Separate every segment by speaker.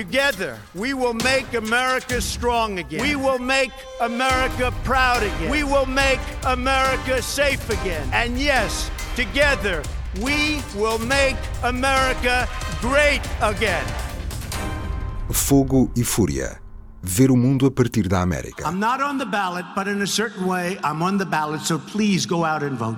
Speaker 1: Together, we will make America strong again. We will make America proud again. We will make America safe again. And yes, together, we will make America great again.
Speaker 2: Fogo e Fúria. Ver o mundo a partir da América.
Speaker 1: I'm not on the ballot, but in a certain way, I'm on the ballot, so please go out and vote.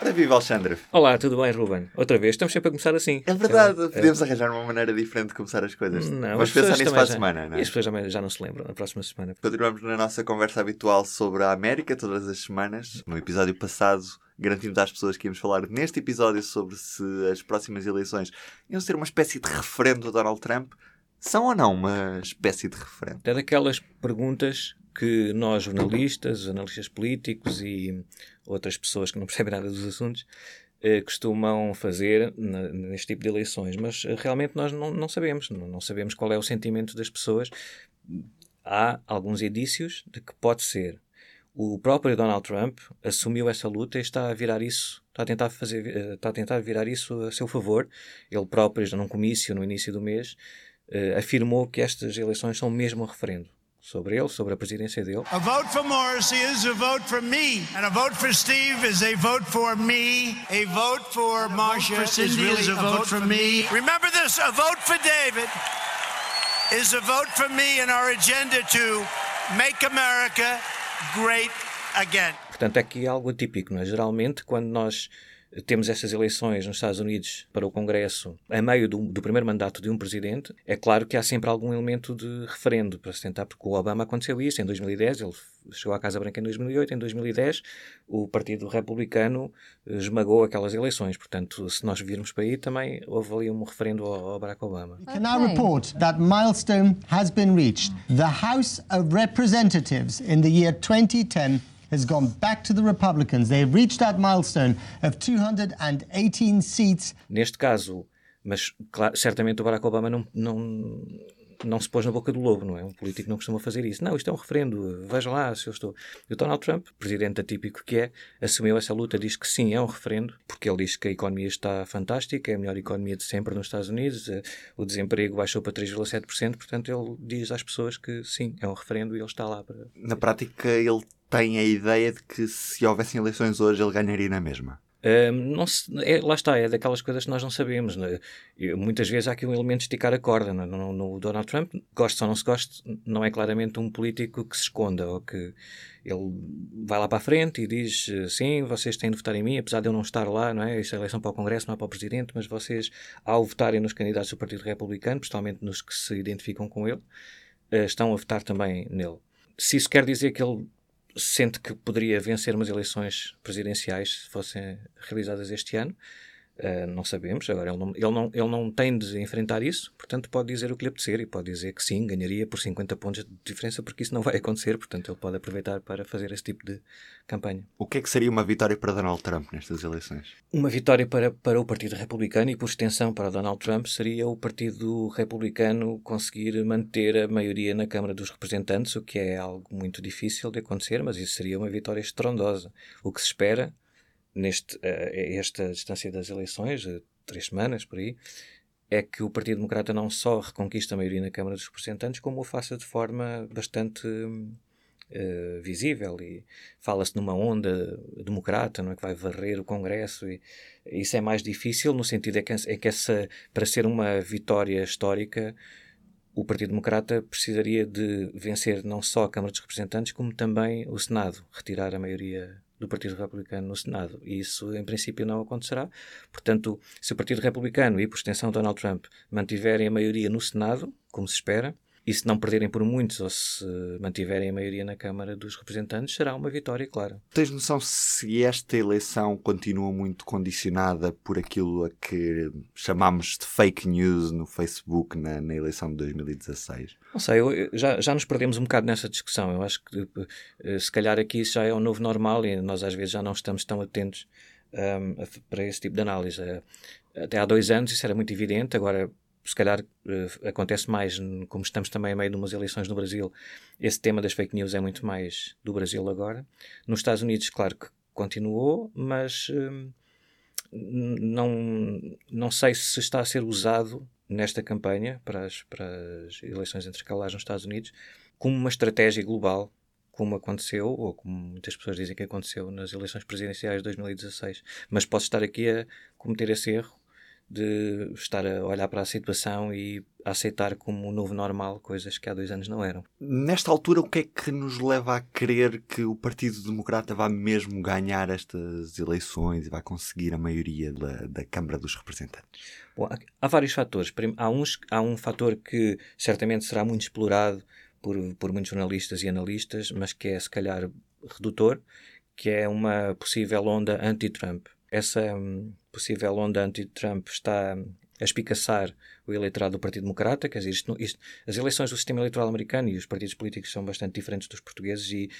Speaker 3: Ora viva, Alexandre.
Speaker 4: Olá, tudo bem, Ruben? Outra vez, estamos sempre a começar assim.
Speaker 3: É verdade, podemos arranjar uma maneira diferente de começar as coisas.
Speaker 4: Não,
Speaker 3: Vamos pensar nisso para a
Speaker 4: já-
Speaker 3: semana, não
Speaker 4: E
Speaker 3: é?
Speaker 4: as pessoas já, já não se lembram na próxima semana.
Speaker 3: Continuamos na nossa conversa habitual sobre a América todas as semanas. No episódio passado, garantimos às pessoas que íamos falar neste episódio sobre se as próximas eleições iam ser uma espécie de referendo a Donald Trump. São ou não uma espécie de referendo?
Speaker 4: É daquelas perguntas que nós, jornalistas, analistas políticos e outras pessoas que não percebem nada dos assuntos, eh, costumam fazer neste tipo de eleições. Mas eh, realmente nós não, não sabemos. Não, sabemos qual é o sentimento das pessoas. Há alguns indícios de que pode ser. O próprio Donald Trump assumiu essa luta e está a virar isso, está a tentar fazer, eh, está a tentar virar isso a seu favor. Ele próprio, num comício no início do mês, afirmou que estas eleições são mesmo um referendo sobre ele, sobre a presidência dele.
Speaker 1: A vote for Morrissey is a vote for me, and a vote for Steve is a vote for me. A vote for Marsha is really a vote for me. Remember this: a vote for David is a vote for me and our agenda to make America great again.
Speaker 4: Portanto, é aqui algo atípico. Não é? Geralmente, quando nós temos estas eleições nos Estados Unidos para o Congresso, a meio do, do primeiro mandato de um presidente, é claro que há sempre algum elemento de referendo para se tentar, porque o Obama aconteceu isso em 2010, ele chegou à Casa Branca em 2008, em 2010 o Partido Republicano eh, esmagou aquelas eleições. Portanto, se nós virmos para aí, também houve ali um referendo ao, ao Barack Obama.
Speaker 5: can now report that milestone has been reached. The House of Representatives in the year 2010 has gone back to the Republicans. They've reached that milestone of 218 seats.
Speaker 4: Neste caso, mas claro, certamente o Barack Obama não, não, não se pôs na boca do lobo, não é? Um político não costuma fazer isso. Não, isto é um referendo, veja lá se eu estou. E o Donald Trump, presidente atípico que é, assumiu essa luta, diz que sim, é um referendo, porque ele diz que a economia está fantástica, é a melhor economia de sempre nos Estados Unidos, eh, o desemprego baixou para 3,7%, portanto ele diz às pessoas que sim, é um referendo e ele está lá para.
Speaker 3: Na prática, ele tem a ideia de que se houvessem eleições hoje, ele ganharia na mesma.
Speaker 4: Não se- é- lá está, é daquelas coisas que nós não sabemos. é? E muitas vezes há aqui um elemento de esticar a corda. não é? No, no Donald Trump, goste ou não se goste, não é claramente um político que se esconda ou que ele vai lá para a frente e diz eh, sim, vocês têm de votar em mim, apesar de eu não estar lá, não é? Isto é eleição para o Congresso, não é para o Presidente, mas vocês, ao votarem nos candidatos do Partido Republicano, principalmente nos que se identificam com ele, eh, estão a votar também nele. Se isso quer dizer que ele sente que poderia vencer umas eleições presidenciais se fossem realizadas este ano. Uh, não sabemos, agora ele não, ele, não, ele não tem de enfrentar isso, portanto pode dizer o que lhe apetecer e pode dizer que sim, ganharia por 50 pontos de diferença, porque isso não vai acontecer, portanto ele pode aproveitar para fazer esse tipo de campanha.
Speaker 3: O que é que seria uma vitória para Donald Trump nestas eleições?
Speaker 4: Uma vitória para, para o Partido Republicano e, por extensão, para Donald Trump seria o Partido Republicano conseguir manter a maioria na Câmara dos Representantes, o que é algo muito difícil de acontecer, mas isso seria uma vitória estrondosa. O que se espera neste eh, esta distância das eleições, eh, três semanas por aí, é que o Partido Democrata não só reconquista a maioria na Câmara dos Representantes, como o faça de forma bastante eh, visível. E fala-se numa onda democrata, não é que vai varrer o Congresso e isso é mais difícil no sentido é que, é que essa para ser uma vitória histórica o Partido Democrata precisaria de vencer não só a Câmara dos Representantes como também o Senado, retirar a maioria do Partido Republicano no Senado. E isso, em princípio, não acontecerá. Portanto, se o Partido Republicano e, por extensão, Donald Trump mantiverem a maioria no Senado, como se espera, e se não perderem por muitos ou se mantiverem a maioria na Câmara dos Representantes, será uma vitória, claro.
Speaker 3: Tens noção se esta eleição continua muito condicionada por aquilo a que chamámos de fake news no Facebook na, na eleição de 2016?
Speaker 4: Não sei, eu- eu- já, já nos perdemos um bocado nessa discussão. Eu acho que eh, se calhar aqui isso já é o novo normal e nós às vezes já não estamos tão atentos a f- para esse tipo de análise. Eh, Até há dois anos isso era muito evidente, agora se calhar eh, acontece mais, como estamos também a meio de umas eleições no Brasil, esse tema das fake news é muito mais do Brasil agora. Nos Estados Unidos, claro que continuou, mas n- não, não sei se está a ser usado nesta campanha para as, para as eleições intercalares nos Estados Unidos como uma estratégia global, como aconteceu, ou como muitas pessoas dizem que aconteceu nas eleições presidenciais de 2016. Mas posso estar aqui a cometer esse erro de estar a olhar para a situação e aceitar como um novo normal coisas que há dois anos não eram.
Speaker 3: Nesta altura, o que é que nos leva a crer que o Partido Democrata vai mesmo ganhar estas eleições e vai conseguir a maioria da, da Câmara dos Representantes?
Speaker 4: Bom, há vários fatores. Há, uns, há um fator que certamente será muito explorado por, por muitos jornalistas e analistas, mas que é se calhar redutor, que é uma possível onda anti-Trump. Essa hum, possível onda anti-Trump está a espicaçar o eleitorado do Partido Democrata, quer dizer, isto, isto, as eleições do sistema eleitoral americano e os partidos políticos são bastante diferentes dos portugueses e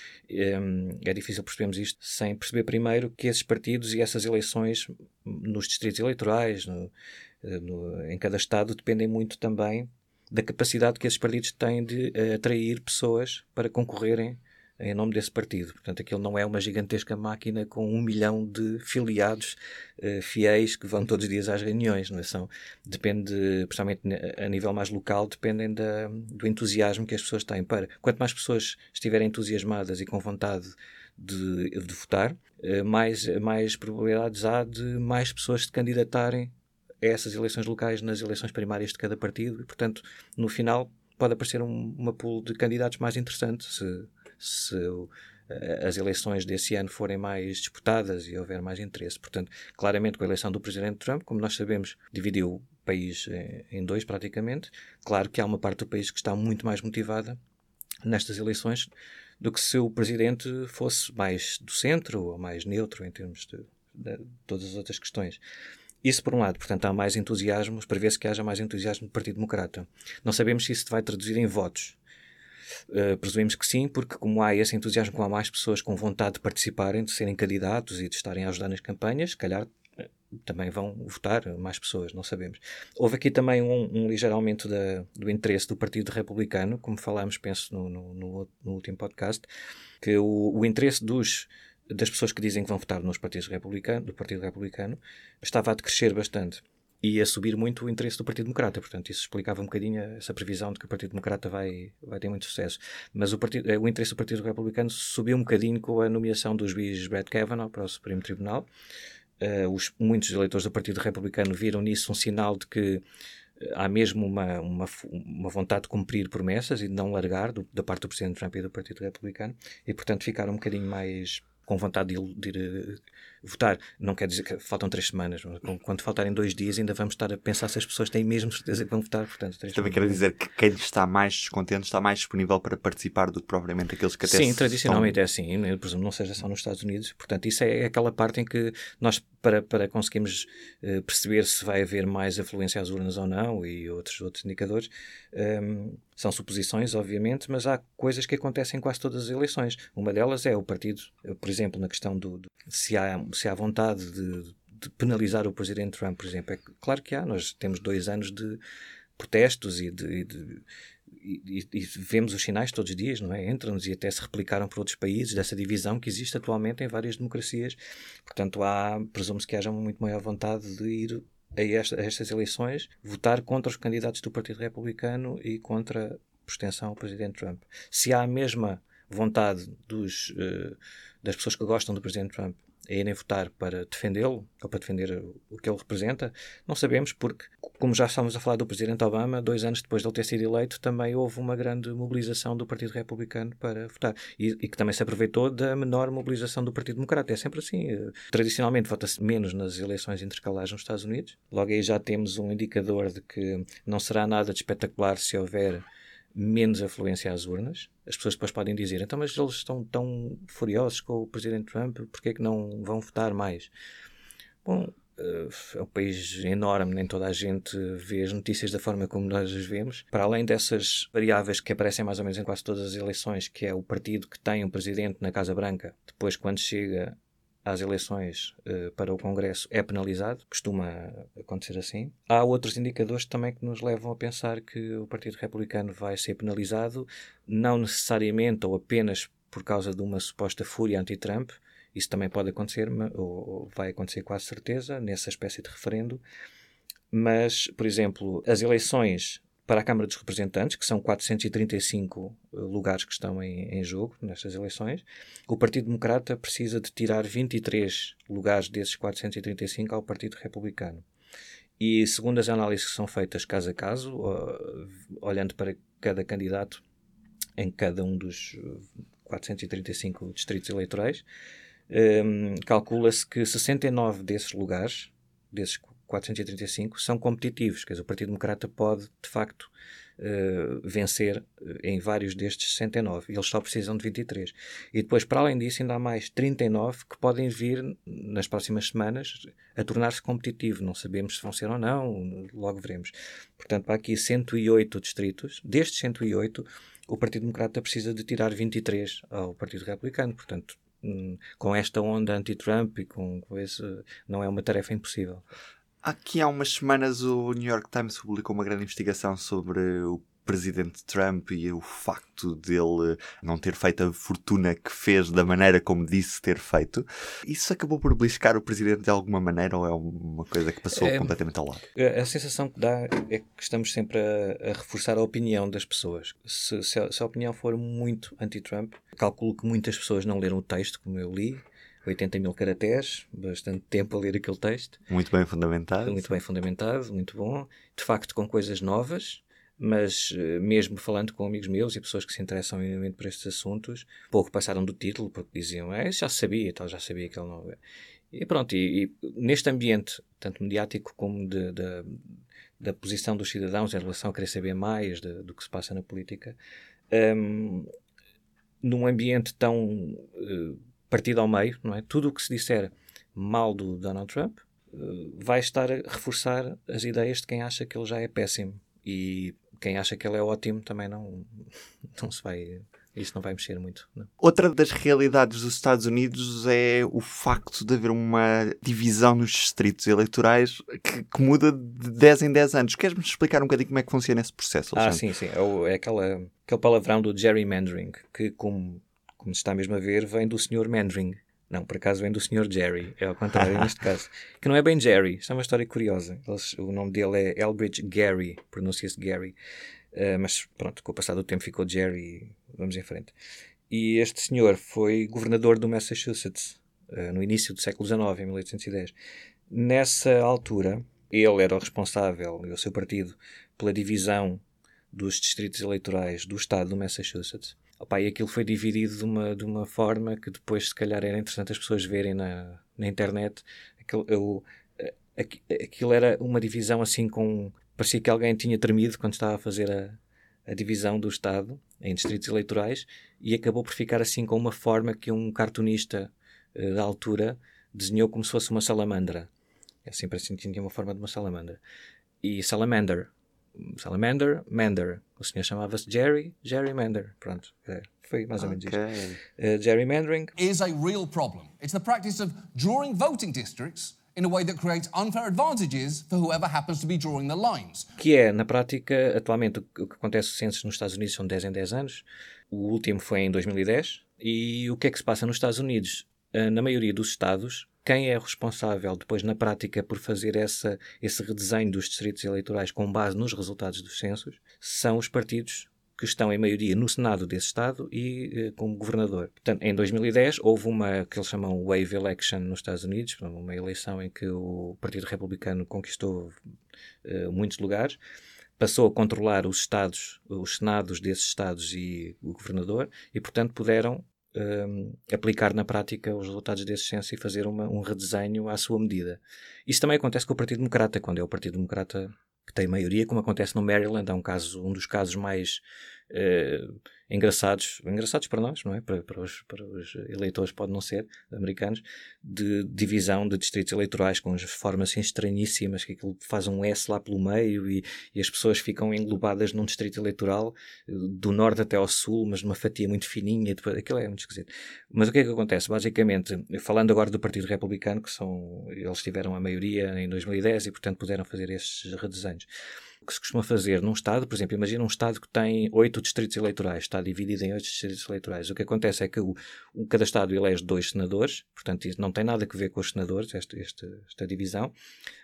Speaker 4: um, é difícil percebermos isto sem perceber primeiro que esses partidos e essas eleições nos distritos eleitorais, no, no, em cada estado, dependem muito também da capacidade que esses partidos têm de uh, atrair pessoas para concorrerem em nome desse partido. Portanto, aquilo não é uma gigantesca máquina com um milhão de filiados uh, fiéis que vão todos os dias às reuniões. Não é? São, depende, principalmente a nível mais local, dependem da, do entusiasmo que as pessoas têm para. Quanto mais pessoas estiverem entusiasmadas e com vontade de, de votar, uh, mais, mais probabilidades há de mais pessoas se candidatarem a essas eleições locais nas eleições primárias de cada partido. E, portanto, no final, pode aparecer um, uma pool de candidatos mais interessante se se eh, as eleições desse ano forem mais disputadas e houver mais interesse. Portanto, claramente com a eleição do presidente Trump, como nós sabemos, dividiu o país eh, em dois praticamente. Claro que há uma parte do país que está muito mais motivada nestas eleições do que se o presidente fosse mais do centro ou mais neutro em termos de, de todas as outras questões. Isso por um lado, portanto, há mais entusiasmo, prevê-se que haja mais entusiasmo do Partido Democrata. Não sabemos se isso vai traduzir em votos. Uh, presumimos que sim, porque como há esse entusiasmo, há mais pessoas com vontade de participarem, de serem candidatos e de estarem a ajudar nas campanhas, se calhar uh, também vão votar mais pessoas, não sabemos. Houve aqui também um, um ligeiro aumento da, do interesse do Partido Republicano, como falámos, penso, no, no, no, no último podcast, que o, o interesse dos das pessoas que dizem que vão votar nos partidos republicanos, do Partido Republicano estava a decrescer bastante e a subir muito o interesse do Partido Democrata. Portanto, isso explicava um bocadinho essa previsão de que o Partido Democrata vai, vai ter muito sucesso. Mas o, partido, eh, o interesse do Partido Republicano subiu um bocadinho com a nomeação do juiz Brett Kavanaugh para o Supremo Tribunal. Uh, os, muitos eleitores do Partido Republicano viram nisso um sinal de que eh, há mesmo uma, uma, uma, vontade de cumprir promessas e de não largar do, da parte do Presidente Trump e do Partido Republicano e, portanto, ficaram um bocadinho mais com vontade de, de ir votar. Não quer dizer que faltam três semanas. Quando faltarem dois dias, ainda vamos estar a pensar se as pessoas têm mesmo certeza que vão votar. Portanto,
Speaker 3: Também quero dizer que quem está mais descontente está mais disponível para participar do que propriamente aqueles que até
Speaker 4: Sim, tradicionalmente é assim. Eu presumo não seja só nos Estados Unidos. Portanto, isso é aquela parte em que nós, para, para conseguirmos uh, perceber se vai haver mais afluência às urnas ou não e outros, outros indicadores, um, ehm, são suposições, obviamente, mas há coisas que acontecem em quase todas as eleições. Uma delas é o partido, por exemplo, na questão do, do se há se há vontade de, de, penalizar o presidente Trump, por exemplo. É claro que há, nós temos dois anos de protestos e de, de e, e, vemos os sinais todos os dias, não é? Entram-nos e até se replicaram por outros países dessa divisão que existe atualmente em várias democracias. Portanto, há, presume-se que haja muito maior vontade de ir a, esta, a, estas eleições votar contra os candidatos do Partido Republicano e contra a extensão ao Presidente Trump. Se há a mesma vontade dos, uh, das pessoas que gostam do Presidente Trump a irem votar para defendê-lo ou para defender o que ele representa, não sabemos, porque, como já estávamos a falar do Presidente Obama, dois anos depois de ele ter sido eleito, também houve uma grande mobilização do Partido Republicano para votar e, e que também se aproveitou da menor mobilização do Partido Democrata. É sempre assim. Eh, tradicionalmente vota-se menos nas eleições intercalares nos Estados Unidos. Logo aí já temos um indicador de que não será nada de espetacular se houver menos afluência às urnas. As pessoas depois podem dizer, então, mas eles estão tão furiosos com o Presidente Trump, porquê é que não vão votar mais? Bom, eh, é um país enorme, nem toda a gente vê as notícias da forma como nós as vemos. Para além dessas variáveis que aparecem mais ou menos em quase todas as eleições, que é o partido que tem um presidente na Casa Branca, depois, quando chega às eleições uh, para o Congresso é penalizado, costuma acontecer assim. Há outros indicadores também que nos levam a pensar que o Partido Republicano vai ser penalizado, não necessariamente ou apenas por causa de uma suposta fúria anti-Trump, isso também pode acontecer, ou, ou vai acontecer quase certeza, nessa espécie de referendo, mas, por exemplo, as eleições para a Câmara dos Representantes, que são 435 eh, lugares que estão em, em, jogo nestas eleições, o Partido Democrata precisa de tirar 23 lugares desses 435 ao Partido Republicano. E segundo as análises que são feitas caso a caso, olhando para cada candidato em cada um dos 435 distritos eleitorais, um, calcula-se que 69 desses lugares, desses 435, são competitivos. Quer dizer, o Partido Democrata pode, de facto, uh, vencer eh, em vários destes 69. Eles só precisam de 23. E depois, para além disso, ainda há mais 39 que podem vir nas próximas semanas a tornar-se competitivo. Não sabemos se vão ser ou não, logo veremos. Portanto, há aqui 108 distritos. Destes 108, o Partido Democrata precisa de tirar 23 ao Partido Republicano. Portanto, hum, com esta onda anti-Trump e com, esse, não é uma tarefa impossível.
Speaker 3: Aqui há umas semanas o New York Times publicou uma grande investigação sobre o presidente Trump e o facto dele não ter feito a fortuna que fez da maneira como disse ter feito. Isso acabou por beliscar o presidente de alguma maneira ou é uma coisa que passou é, completamente ao lado?
Speaker 4: A sensação que dá é que estamos sempre a, a reforçar a opinião das pessoas. Se, se, a, se a opinião for muito anti-Trump, calculo que muitas pessoas não leram o texto como eu li 80 mil caracteres, bastante tempo a ler aquele texto.
Speaker 3: Muito bem fundamentado.
Speaker 4: Muito bem fundamentado, muito bom. De facto, com coisas novas mas eh, mesmo falando com amigos meus e pessoas que se interessam minimamente por estes assuntos, pouco passaram do título, porque diziam, é, já sabia, tal, já sabia que ele não... E pronto, e, e neste ambiente, tanto mediático como de, de, da posição dos cidadãos em relação a querer saber mais de, do que se passa na política, um, num ambiente tão uh, partido ao meio, não é? Tudo o que se disser mal do Donald Trump uh, vai estar a reforçar as ideias de quem acha que ele já é péssimo. E quem acha que ele é ótimo também não, não se vai. Isso não vai mexer muito. Não.
Speaker 3: Outra das realidades dos Estados Unidos é o facto de haver uma divisão nos distritos eleitorais que, que muda de 10 em 10 anos. Queres-me explicar um bocadinho como é que funciona esse processo?
Speaker 4: Alexandre? Ah, sim, sim. É, o, é aquela, aquele palavrão do gerrymandering, que, como, como se está mesmo a ver, vem do Sr. Mandering. Não, por acaso vem do Sr. Jerry, é ao contrário neste caso. Que não é bem Jerry, isto é uma história curiosa. Eles, o nome dele é Elbridge Gary, pronuncia-se Gary. Uh, mas pronto, com o passar do tempo ficou Jerry vamos em frente. E este senhor foi governador do Massachusetts uh, no início do século XIX, em 1810. Nessa altura, ele era o responsável, e o seu partido, pela divisão dos distritos eleitorais do estado do Massachusetts. Opa, e aquilo foi dividido de uma, de uma forma que depois, se calhar, era interessante as pessoas verem na, na internet. Aquilo, eu, aquilo era uma divisão assim com parecia que alguém tinha tremido quando estava a fazer a, a divisão do Estado em distritos eleitorais e acabou por ficar assim com uma forma que um cartunista uh, da altura desenhou como se fosse uma salamandra. É assim, tinha uma forma de uma salamandra. E salamander, salamander, mander. O senhor chamava-se Jerry, Jerry Mander. Pronto, é, foi mais ou menos okay. isso. Uh, gerrymandering is a real problem. It's the practice of drawing voting districts in a way that creates unfair advantages for whoever happens to be drawing the lines. Que é, na prática, atualmente o que acontece os censos nos Estados Unidos são 10 em 10 anos. O último foi em 2010. E o que é que se passa nos Estados Unidos? Ah, na maioria dos estados, quem é responsável depois na prática por fazer essa, esse redesenho dos distritos eleitorais com base nos resultados dos censos são os partidos que estão em maioria no Senado desse Estado e eh, como governador. Portanto, em 2010 houve uma que eles chamam wave election nos Estados Unidos, uma eleição em que o Partido Republicano conquistou eh, muitos lugares, passou a controlar os estados, os senados desses estados e o governador, e portanto puderam um, ehm, aplicar na prática os resultados desse censo e fazer uma, um redesenho à sua medida. Isso também acontece com o Partido Democrata, quando é o Partido Democrata que tem maioria, como acontece no Maryland, é um, caso, um dos casos mais engraçados, engraçados para nós, não é? Para, para, os, para os eleitores pode não ser, americanos, de divisão de distritos eleitorais com as formas assim, estranhíssimas, que aquilo faz um S lá pelo meio e, e, as pessoas ficam englobadas num distrito eleitoral do norte até ao sul, mas numa fatia muito fininha, depois, aquilo é muito esquisito. Mas o que é que acontece? Basicamente, falando agora do Partido Republicano, que são, eles tiveram a maioria em 2010 e portanto puderam fazer esses redesenhos. Que se costuma fazer num Estado, por exemplo, imagina um Estado que tem oito distritos eleitorais, está dividido em oito distritos eleitorais. O que acontece é que o, o, cada Estado elege dois senadores, portanto, isso não tem nada a ver com os senadores, esta, esta, esta divisão,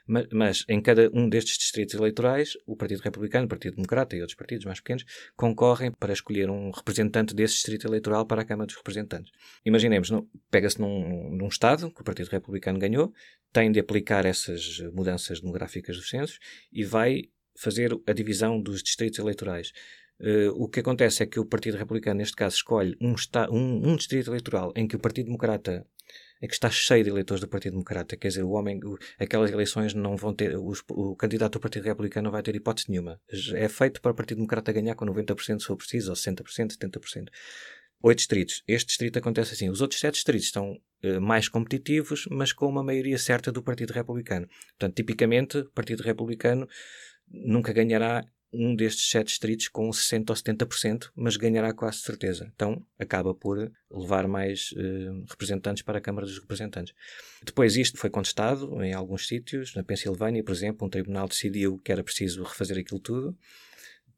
Speaker 4: mas, mas, em cada um destes distritos eleitorais, o Partido Republicano, o Partido Democrata e outros partidos mais pequenos concorrem para escolher um representante desse distrito eleitoral para a Câmara dos Representantes. Imaginemos, pega-se num, num Estado que o Partido Republicano ganhou, tem de aplicar essas mudanças demográficas dos censos e vai fazer a divisão dos distritos eleitorais. Uh, o que acontece é que o Partido Republicano, neste caso, escolhe um, um, um distrito eleitoral em que o Partido Democrata é que está cheio de eleitores do Partido Democrata. Quer dizer, o homem, o, aquelas eleições não vão ter, os, o candidato do Partido Republicano não vai ter hipótese nenhuma. É feito para o Partido Democrata ganhar com 90% se for preciso, ou 60%, 70%. Oito distritos. Este distrito acontece assim. Os outros sete distritos estão uh, mais competitivos, mas com uma maioria certa do Partido Republicano. Portanto, tipicamente, o Partido Republicano nunca ganhará um destes sete distritos com 60% ou 70%, mas ganhará quase certeza. Então acaba por levar mais uh, representantes para a Câmara dos Representantes. Depois isto foi contestado em alguns sítios, na Pensilvânia, por exemplo, um tribunal decidiu que era preciso refazer aquilo tudo,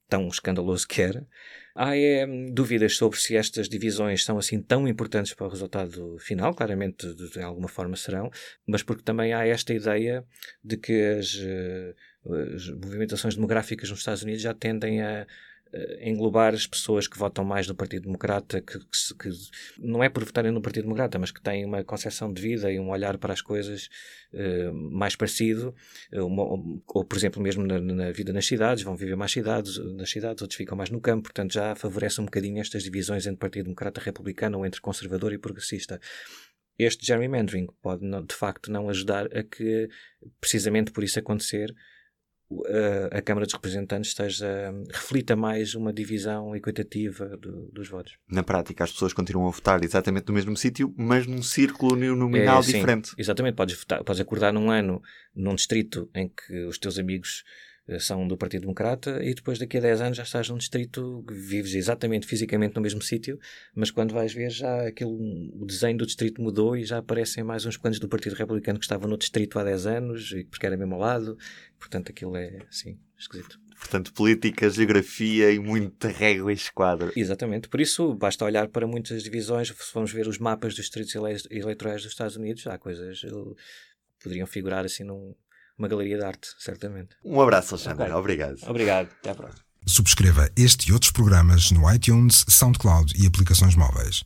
Speaker 4: tão escandaloso que era. Há é, dúvidas sobre se estas divisões são assim tão importantes para o resultado final, claramente de, de alguma forma serão, mas porque também há esta ideia de que as uh, as movimentações demográficas nos Estados Unidos já tendem a, englobar as pessoas que votam mais no Partido Democrata, que, que, que, não é por votarem no Partido Democrata, mas que têm uma concepção de vida e um olhar para as coisas uh, mais parecido, uma, ou, ou, por exemplo, mesmo na, na, vida nas cidades, vão viver mais cidades, nas cidades, outros ficam mais no campo, portanto já favorece um bocadinho estas divisões entre Partido Democrata e Republicano ou entre conservador e progressista. Este gerrymandering pode de facto não ajudar a que precisamente por isso acontecer a, a Câmara dos Representantes esteja, reflita mais uma divisão equitativa do, dos votos.
Speaker 3: Na prática, as pessoas continuam a votar exatamente no mesmo sítio, mas num círculo nominal é, diferente.
Speaker 4: exatamente, podes, votar, podes acordar num ano num distrito em que os teus amigos eh, são do Partido Democrata e depois daqui a 10 anos já estás num distrito que vives exatamente fisicamente no mesmo sítio, mas quando vais ver já aquilo, o desenho do distrito mudou e já aparecem mais uns quantos do Partido Republicano que estavam no distrito há 10 anos e porque era mesmo ao lado, portanto aquilo é assim, esquisito.
Speaker 3: Portanto, política, geografia e muita régua e esquadro.
Speaker 4: Exatamente. Por isso, basta olhar para muitas divisões. Se vamos ver os mapas dos distritos eleitorais dos Estados Unidos, há coisas que eh, poderiam figurar assim num, uma galeria de arte, certamente.
Speaker 3: Um abraço, Alexandre. Okay. Obrigado.
Speaker 4: Obrigado. Até à próxima.
Speaker 2: Subscreva este e outros programas no iTunes, SoundCloud e aplicações móveis.